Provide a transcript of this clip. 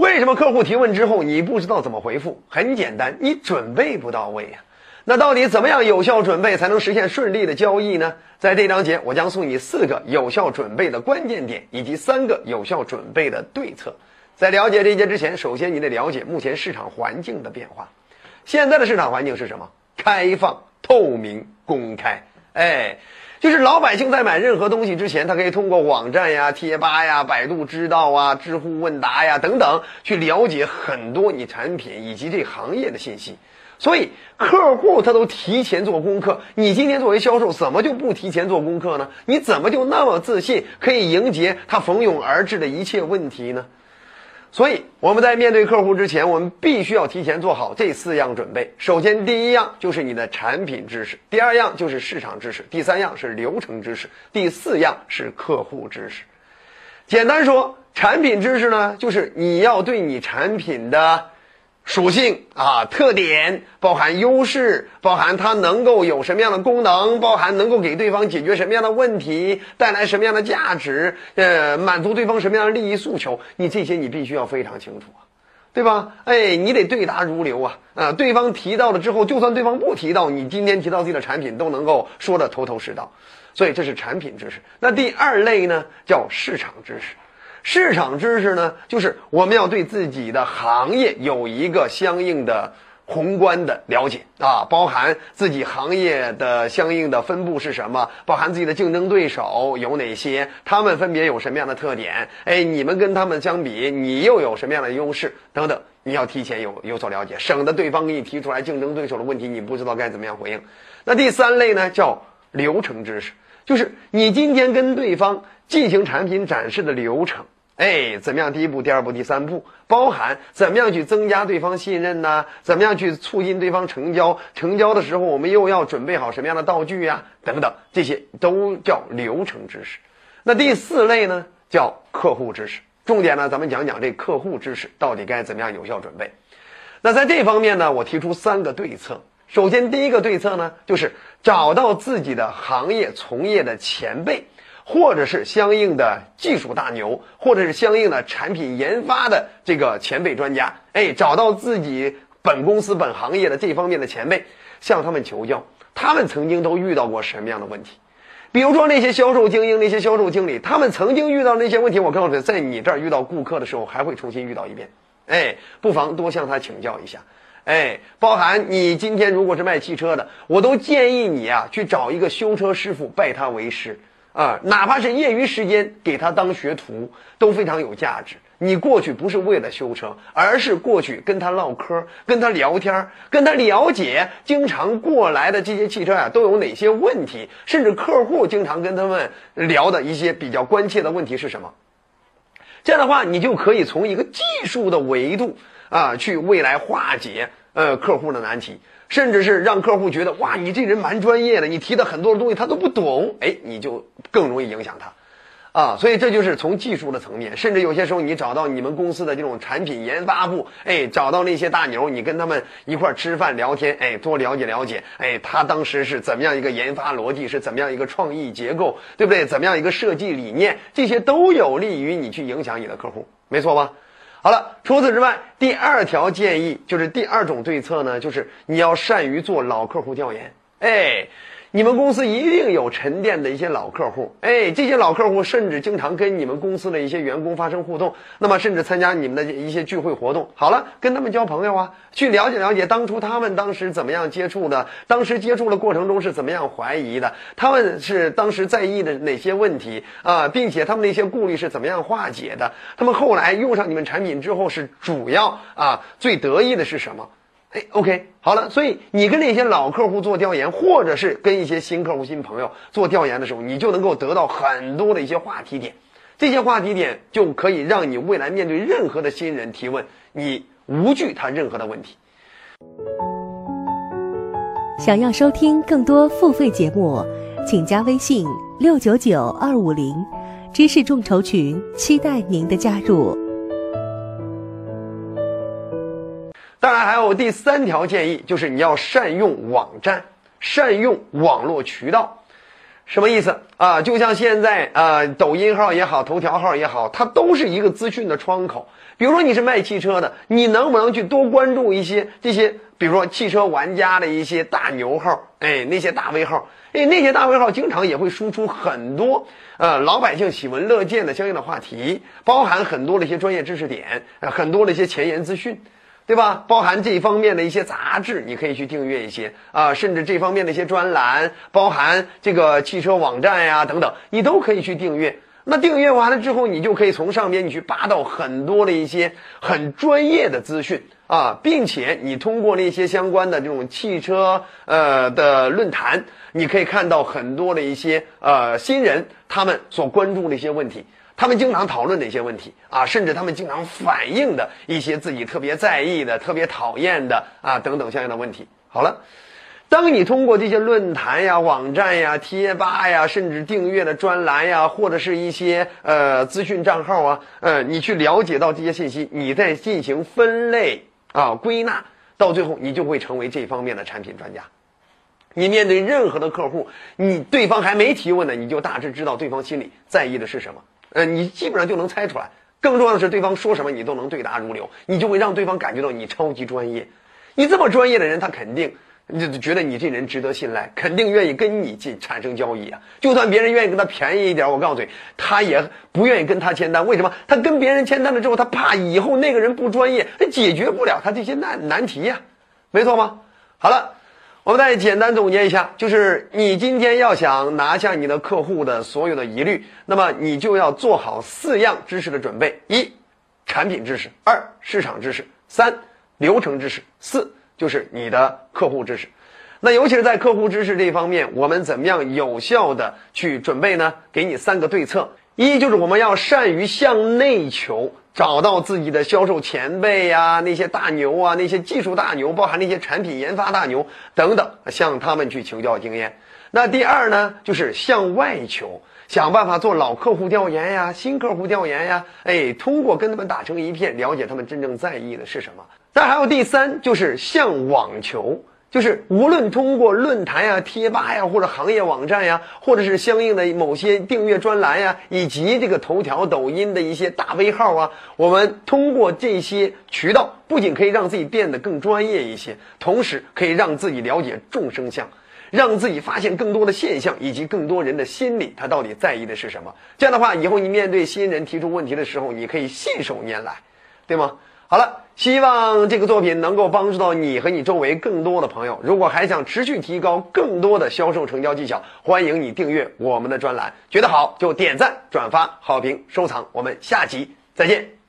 为什么客户提问之后你不知道怎么回复？很简单，你准备不到位呀。那到底怎么样有效准备才能实现顺利的交易呢？在这章节，我将送你四个有效准备的关键点，以及三个有效准备的对策。在了解这些之前，首先你得了解目前市场环境的变化。现在的市场环境是什么？开放、透明、公开。哎，就是老百姓在买任何东西之前，他可以通过网站呀、贴吧呀、百度知道啊、知乎问答呀等等，去了解很多你产品以及这行业的信息。所以客户他都提前做功课，你今天作为销售怎么就不提前做功课呢？你怎么就那么自信可以迎接他蜂拥而至的一切问题呢？所以我们在面对客户之前，我们必须要提前做好这四样准备。首先，第一样就是你的产品知识；第二样就是市场知识；第三样是流程知识；第四样是客户知识。简单说，产品知识呢，就是你要对你产品的。属性啊，特点包含优势，包含它能够有什么样的功能，包含能够给对方解决什么样的问题，带来什么样的价值，呃，满足对方什么样的利益诉求，你这些你必须要非常清楚啊，对吧？哎，你得对答如流啊，啊，对方提到了之后，就算对方不提到，你今天提到自己的产品，都能够说的头头是道，所以这是产品知识。那第二类呢，叫市场知识。市场知识呢，就是我们要对自己的行业有一个相应的宏观的了解啊，包含自己行业的相应的分布是什么，包含自己的竞争对手有哪些，他们分别有什么样的特点，哎，你们跟他们相比，你又有什么样的优势等等，你要提前有有所了解，省得对方给你提出来竞争对手的问题，你不知道该怎么样回应。那第三类呢，叫流程知识，就是你今天跟对方。进行产品展示的流程，哎，怎么样？第一步、第二步、第三步，包含怎么样去增加对方信任呢？怎么样去促进对方成交？成交的时候，我们又要准备好什么样的道具呀？等等，这些都叫流程知识。那第四类呢，叫客户知识。重点呢，咱们讲讲这客户知识到底该怎么样有效准备。那在这方面呢，我提出三个对策。首先，第一个对策呢，就是找到自己的行业从业的前辈。或者是相应的技术大牛，或者是相应的产品研发的这个前辈专家，哎，找到自己本公司本行业的这方面的前辈，向他们求教，他们曾经都遇到过什么样的问题？比如说那些销售精英、那些销售经理，他们曾经遇到那些问题，我告诉你，在你这儿遇到顾客的时候，还会重新遇到一遍，哎，不妨多向他请教一下，哎，包含你今天如果是卖汽车的，我都建议你啊，去找一个修车师傅，拜他为师。啊，哪怕是业余时间给他当学徒都非常有价值。你过去不是为了修车，而是过去跟他唠嗑，跟他聊天，跟他了解经常过来的这些汽车呀都有哪些问题，甚至客户经常跟他们聊的一些比较关切的问题是什么。这样的话，你就可以从一个技术的维度啊去未来化解呃客户的难题。甚至是让客户觉得哇，你这人蛮专业的，你提的很多的东西他都不懂，哎，你就更容易影响他，啊，所以这就是从技术的层面，甚至有些时候你找到你们公司的这种产品研发部，哎，找到那些大牛，你跟他们一块吃饭聊天，哎，多了解了解，哎，他当时是怎么样一个研发逻辑，是怎么样一个创意结构，对不对？怎么样一个设计理念，这些都有利于你去影响你的客户，没错吧？好了，除此之外，第二条建议就是第二种对策呢，就是你要善于做老客户调研，哎。你们公司一定有沉淀的一些老客户，哎，这些老客户甚至经常跟你们公司的一些员工发生互动，那么甚至参加你们的一些聚会活动。好了，跟他们交朋友啊，去了解了解当初他们当时怎么样接触的，当时接触的过程中是怎么样怀疑的，他们是当时在意的哪些问题啊，并且他们那些顾虑是怎么样化解的，他们后来用上你们产品之后是主要啊最得意的是什么？哎，OK，好了，所以你跟那些老客户做调研，或者是跟一些新客户、新朋友做调研的时候，你就能够得到很多的一些话题点，这些话题点就可以让你未来面对任何的新人提问，你无惧他任何的问题。想要收听更多付费节目，请加微信六九九二五零知识众筹群，期待您的加入。当然，还有第三条建议，就是你要善用网站，善用网络渠道。什么意思啊？就像现在啊，抖音号也好，头条号也好，它都是一个资讯的窗口。比如说你是卖汽车的，你能不能去多关注一些这些，比如说汽车玩家的一些大牛号，哎，那些大 V 号，哎，那些大 V 号经常也会输出很多呃老百姓喜闻乐见的相应的话题，包含很多的一些专业知识点，很多的一些前沿资讯。对吧？包含这方面的一些杂志，你可以去订阅一些啊，甚至这方面的一些专栏，包含这个汽车网站呀等等，你都可以去订阅。那订阅完了之后，你就可以从上边你去扒到很多的一些很专业的资讯啊，并且你通过那些相关的这种汽车呃的论坛，你可以看到很多的一些呃新人他们所关注的一些问题。他们经常讨论哪些问题啊？甚至他们经常反映的一些自己特别在意的、特别讨厌的啊等等相应的问题。好了，当你通过这些论坛呀、网站呀、贴吧呀，甚至订阅的专栏呀，或者是一些呃资讯账号啊，呃，你去了解到这些信息，你再进行分类啊、归纳，到最后你就会成为这方面的产品专家。你面对任何的客户，你对方还没提问呢，你就大致知道对方心里在意的是什么。呃，你基本上就能猜出来。更重要的是，对方说什么你都能对答如流，你就会让对方感觉到你超级专业。你这么专业的人，他肯定就觉得你这人值得信赖，肯定愿意跟你进产生交易啊。就算别人愿意跟他便宜一点，我告诉你，他也不愿意跟他签单。为什么？他跟别人签单了之后，他怕以后那个人不专业，他解决不了他这些难难题呀，没错吗？好了。我们再简单总结一下，就是你今天要想拿下你的客户的所有的疑虑，那么你就要做好四样知识的准备：一、产品知识；二、市场知识；三、流程知识；四就是你的客户知识。那尤其是在客户知识这方面，我们怎么样有效的去准备呢？给你三个对策：一就是我们要善于向内求。找到自己的销售前辈呀，那些大牛啊，那些技术大牛，包含那些产品研发大牛等等，向他们去请教经验。那第二呢，就是向外求，想办法做老客户调研呀，新客户调研呀，哎，通过跟他们打成一片，了解他们真正在意的是什么。再还有第三，就是向网求。就是无论通过论坛呀、贴吧呀，或者行业网站呀，或者是相应的某些订阅专栏呀，以及这个头条、抖音的一些大 V 号啊，我们通过这些渠道，不仅可以让自己变得更专业一些，同时可以让自己了解众生相，让自己发现更多的现象，以及更多人的心理，他到底在意的是什么。这样的话，以后你面对新人提出问题的时候，你可以信手拈来，对吗？好了，希望这个作品能够帮助到你和你周围更多的朋友。如果还想持续提高更多的销售成交技巧，欢迎你订阅我们的专栏。觉得好就点赞、转发、好评、收藏。我们下集再见。